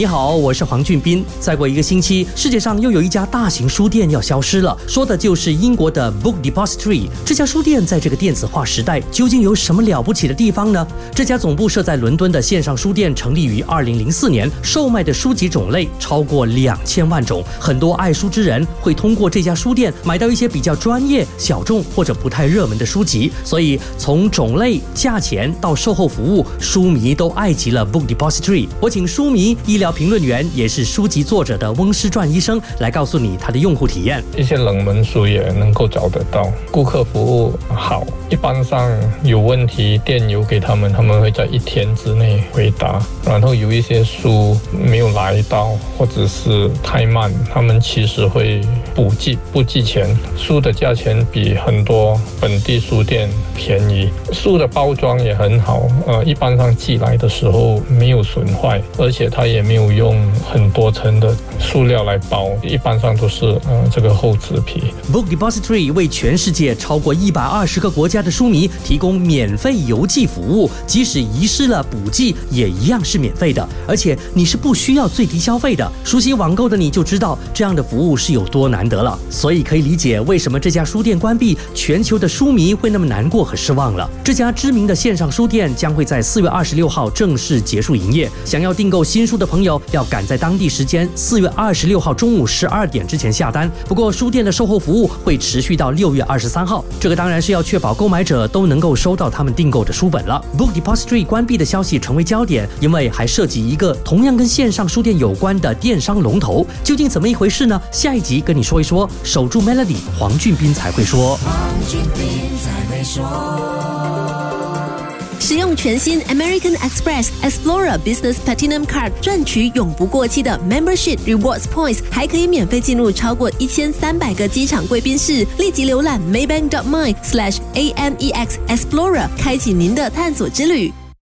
你好，我是黄俊斌。再过一个星期，世界上又有一家大型书店要消失了，说的就是英国的 Book Depository。这家书店在这个电子化时代究竟有什么了不起的地方呢？这家总部设在伦敦的线上书店成立于2004年，售卖的书籍种类超过两千万种。很多爱书之人会通过这家书店买到一些比较专业、小众或者不太热门的书籍。所以从种类、价钱到售后服务，书迷都爱极了 Book Depository。我请书迷医疗。评论员也是书籍作者的翁诗传医生来告诉你他的用户体验。一些冷门书也能够找得到，顾客服务好。一般上有问题电邮给他们，他们会在一天之内回答。然后有一些书没有来到或者是太慢，他们其实会补寄，不寄钱。书的价钱比很多本地书店便宜，书的包装也很好。呃，一般上寄来的时候没有损坏，而且它也没有。用很多层的塑料来包，一般上都是呃这个厚纸皮。Book Depository 为全世界超过一百二十个国家的书迷提供免费邮寄服务，即使遗失了补寄也一样是免费的，而且你是不需要最低消费的。熟悉网购的你就知道这样的服务是有多难得了，所以可以理解为什么这家书店关闭，全球的书迷会那么难过和失望了。这家知名的线上书店将会在四月二十六号正式结束营业，想要订购新书的朋友。要赶在当地时间四月二十六号中午十二点之前下单。不过书店的售后服务会持续到六月二十三号。这个当然是要确保购买者都能够收到他们订购的书本了。Book Depository 关闭的消息成为焦点，因为还涉及一个同样跟线上书店有关的电商龙头。究竟怎么一回事呢？下一集跟你说一说。守住 Melody，黄俊斌才会说。使用全新 American Express Explorer Business Platinum Card 赚取永不过期的 Membership Rewards Points，还可以免费进入超过一千三百个机场贵宾室。立即浏览 Maybank dot my slash A M E X Explorer，开启您的探索之旅。